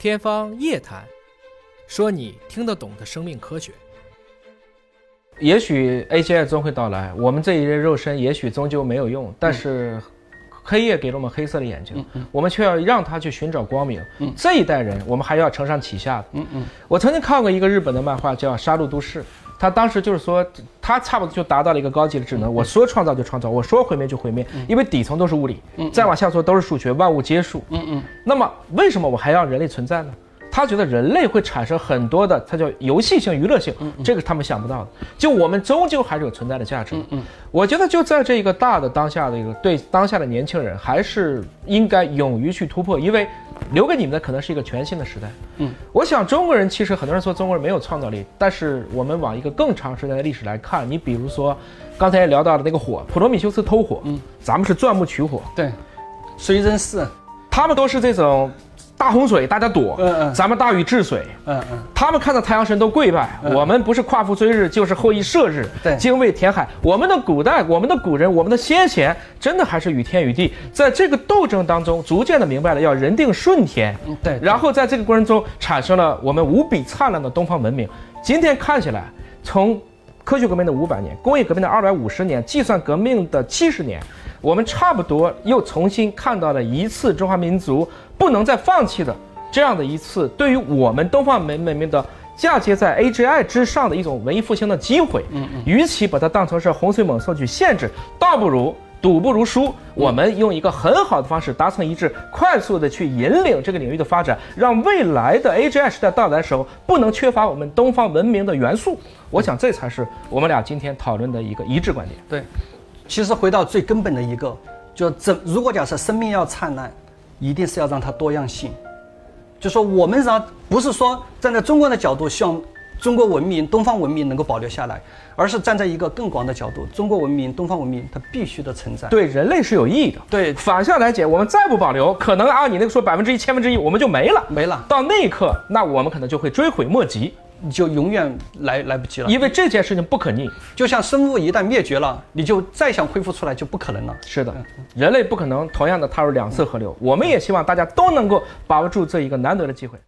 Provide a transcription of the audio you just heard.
天方夜谭，说你听得懂的生命科学。也许 AGI 终会到来，我们这一任肉身也许终究没有用，但是黑夜给了我们黑色的眼睛，我们却要让它去寻找光明。这一代人，我们还要承上启下的。嗯嗯，我曾经看过一个日本的漫画叫《杀戮都市》，他当时就是说，他差不多就达到了一个高级的智能，我说创造就创造，我说毁灭就毁灭，因为底层都是物理，再往下说都是数学，万物皆数。嗯嗯，那么为什么我还要人类存在呢？他觉得人类会产生很多的，它叫游戏性、娱乐性，这个是他们想不到的。就我们终究还是有存在的价值。嗯嗯，我觉得就在这一个大的当下的一个对当下的年轻人，还是应该勇于去突破，因为留给你们的可能是一个全新的时代。嗯，我想中国人其实很多人说中国人没有创造力，但是我们往一个更长时间的历史来看，你比如说刚才也聊到了那个火，普罗米修斯偷火，嗯，咱们是钻木取火，对，水扔四，他们都是这种大洪水大家躲，嗯嗯。咱们大禹治水。嗯嗯，他们看到太阳神都跪拜，我们不是夸父追日，就是后羿射日，对。精卫填海。我们的古代，我们的古人，我们的先贤，真的还是与天与地，在这个斗争当中，逐渐的明白了要人定顺天，嗯对。然后在这个过程中产生了我们无比灿烂的东方文明。今天看起来，从科学革命的五百年，工业革命的二百五十年，计算革命的七十年，我们差不多又重新看到了一次中华民族不能再放弃的这样的一次对于我们东方文文明的嫁接在 AGI 之上的一种文艺复兴的机会。嗯嗯，与其把它当成是洪水猛兽去限制，倒不如。赌不如输，我们用一个很好的方式达成一致，快速的去引领这个领域的发展，让未来的 AGI 时代到来的时候，不能缺乏我们东方文明的元素。我想这才是我们俩今天讨论的一个一致观点。对。其实回到最根本的一个，就怎如果假设生命要灿烂，一定是要让它多样性。就说我们让不是说站在中国的角度，希望中国文明、东方文明能够保留下来，而是站在一个更广的角度，中国文明、东方文明它必须的存在。对人类是有意义的。对反向来讲，我们再不保留，可能按你那个说百分之一、千分之一，我们就没了。没了到那一刻，那我们可能就会追悔莫及，你就永远来来不及了。因为这件事情不可逆。就像生物一旦灭绝了，你就再想恢复出来就不可能了。是的，人类不可能同样的踏入两次河流。我们也希望大家都能够把握住这一个难得的机会。